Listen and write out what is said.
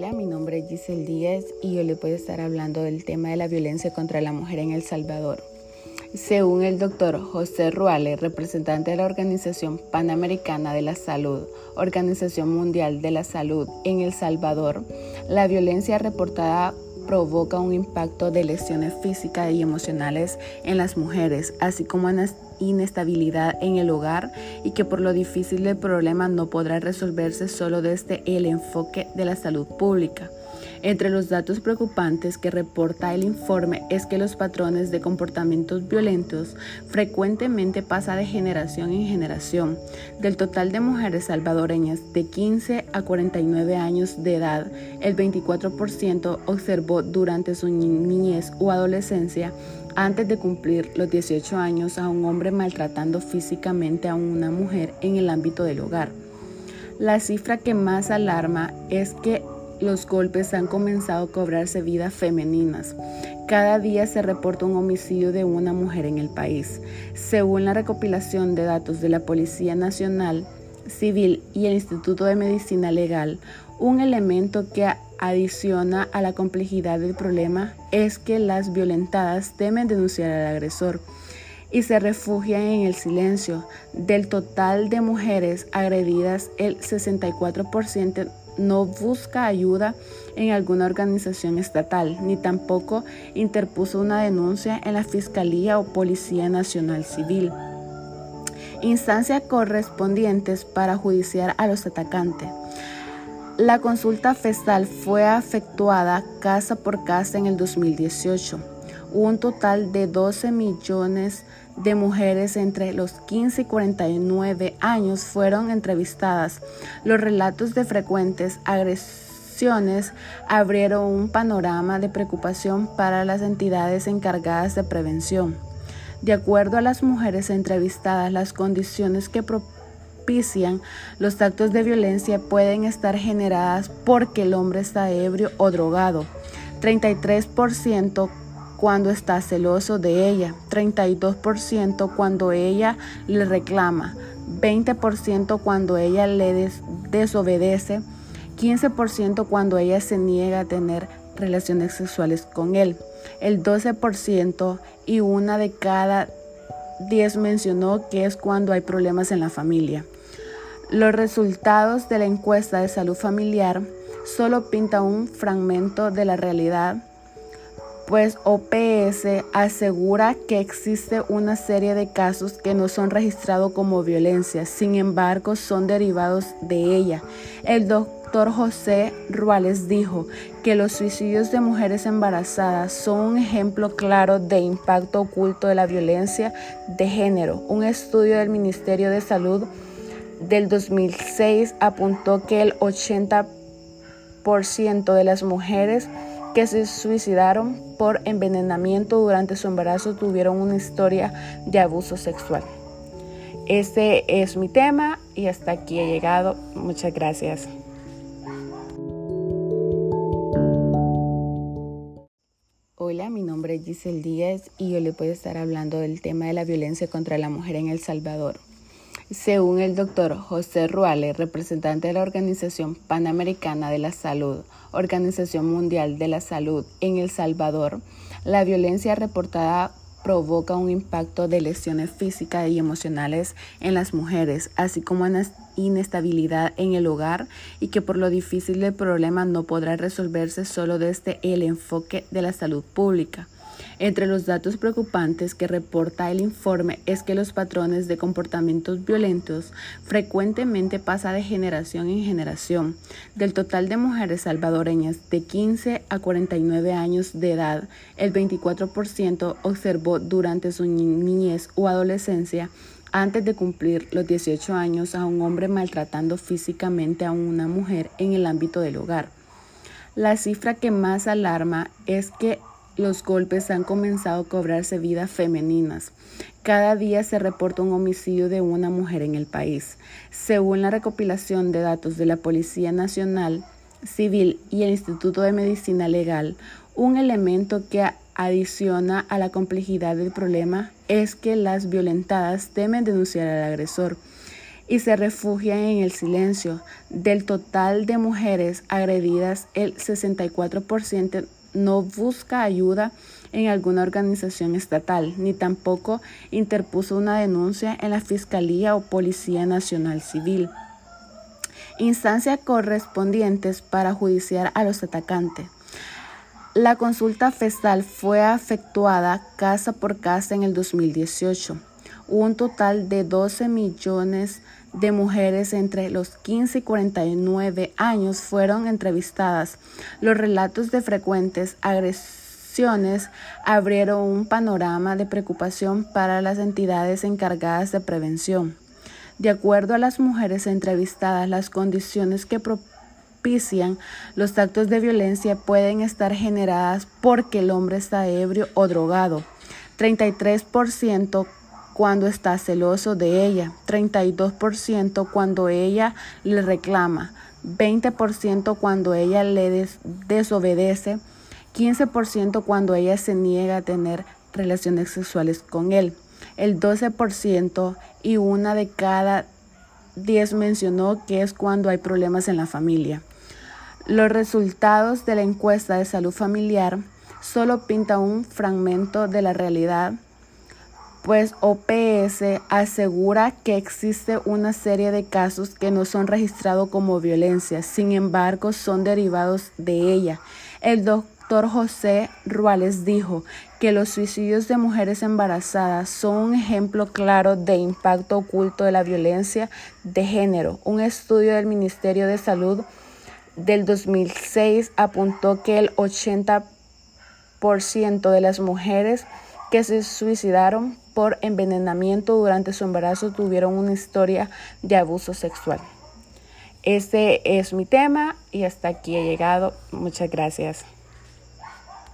Hola, mi nombre es Giselle Díaz y yo le puedo estar hablando del tema de la violencia contra la mujer en El Salvador. Según el doctor José Ruales, representante de la Organización Panamericana de la Salud, Organización Mundial de la Salud en El Salvador, la violencia reportada provoca un impacto de lesiones físicas y emocionales en las mujeres, así como en inestabilidad en el hogar y que por lo difícil del problema no podrá resolverse solo desde el enfoque de la salud pública. Entre los datos preocupantes que reporta el informe es que los patrones de comportamientos violentos frecuentemente pasan de generación en generación. Del total de mujeres salvadoreñas de 15 a 49 años de edad, el 24% observó durante su niñez o adolescencia antes de cumplir los 18 años a un hombre maltratando físicamente a una mujer en el ámbito del hogar. La cifra que más alarma es que los golpes han comenzado a cobrarse vidas femeninas. Cada día se reporta un homicidio de una mujer en el país. Según la recopilación de datos de la Policía Nacional Civil y el Instituto de Medicina Legal, un elemento que adiciona a la complejidad del problema es que las violentadas temen denunciar al agresor y se refugian en el silencio. Del total de mujeres agredidas, el 64% no busca ayuda en alguna organización estatal, ni tampoco interpuso una denuncia en la Fiscalía o Policía Nacional Civil. Instancias correspondientes para judiciar a los atacantes. La consulta festal fue efectuada casa por casa en el 2018. Un total de 12 millones de mujeres entre los 15 y 49 años fueron entrevistadas. Los relatos de frecuentes agresiones abrieron un panorama de preocupación para las entidades encargadas de prevención. De acuerdo a las mujeres entrevistadas, las condiciones que propician los actos de violencia pueden estar generadas porque el hombre está ebrio o drogado. 33% cuando está celoso de ella, 32% cuando ella le reclama, 20% cuando ella le desobedece, 15% cuando ella se niega a tener relaciones sexuales con él, el 12% y una de cada 10 mencionó que es cuando hay problemas en la familia. Los resultados de la encuesta de salud familiar solo pinta un fragmento de la realidad pues OPS asegura que existe una serie de casos que no son registrados como violencia, sin embargo son derivados de ella. El doctor José Ruales dijo que los suicidios de mujeres embarazadas son un ejemplo claro de impacto oculto de la violencia de género. Un estudio del Ministerio de Salud del 2006 apuntó que el 80% de las mujeres que se suicidaron por envenenamiento durante su embarazo tuvieron una historia de abuso sexual. Este es mi tema y hasta aquí he llegado. Muchas gracias. Hola, mi nombre es Giselle Díaz y yo le puedo estar hablando del tema de la violencia contra la mujer en El Salvador. Según el doctor José Ruales, representante de la Organización Panamericana de la Salud, Organización Mundial de la Salud en El Salvador, la violencia reportada provoca un impacto de lesiones físicas y emocionales en las mujeres, así como en inestabilidad en el hogar y que por lo difícil del problema no podrá resolverse solo desde el enfoque de la salud pública. Entre los datos preocupantes que reporta el informe es que los patrones de comportamientos violentos frecuentemente pasan de generación en generación. Del total de mujeres salvadoreñas de 15 a 49 años de edad, el 24% observó durante su niñez o adolescencia antes de cumplir los 18 años a un hombre maltratando físicamente a una mujer en el ámbito del hogar. La cifra que más alarma es que los golpes han comenzado a cobrarse vidas femeninas. Cada día se reporta un homicidio de una mujer en el país. Según la recopilación de datos de la Policía Nacional Civil y el Instituto de Medicina Legal, un elemento que adiciona a la complejidad del problema es que las violentadas temen denunciar al agresor y se refugian en el silencio. Del total de mujeres agredidas, el 64% no busca ayuda en alguna organización estatal, ni tampoco interpuso una denuncia en la Fiscalía o Policía Nacional Civil. Instancias correspondientes para judiciar a los atacantes. La consulta festal fue efectuada casa por casa en el 2018. Un total de 12 millones de mujeres entre los 15 y 49 años fueron entrevistadas. Los relatos de frecuentes agresiones abrieron un panorama de preocupación para las entidades encargadas de prevención. De acuerdo a las mujeres entrevistadas, las condiciones que propician los actos de violencia pueden estar generadas porque el hombre está ebrio o drogado. 33% cuando está celoso de ella, 32% cuando ella le reclama, 20% cuando ella le desobedece, 15% cuando ella se niega a tener relaciones sexuales con él, el 12% y una de cada 10 mencionó que es cuando hay problemas en la familia. Los resultados de la encuesta de salud familiar solo pintan un fragmento de la realidad pues OPS asegura que existe una serie de casos que no son registrados como violencia, sin embargo son derivados de ella. El doctor José Ruales dijo que los suicidios de mujeres embarazadas son un ejemplo claro de impacto oculto de la violencia de género. Un estudio del Ministerio de Salud del 2006 apuntó que el 80% de las mujeres que se suicidaron por envenenamiento durante su embarazo tuvieron una historia de abuso sexual. Este es mi tema y hasta aquí he llegado. Muchas gracias.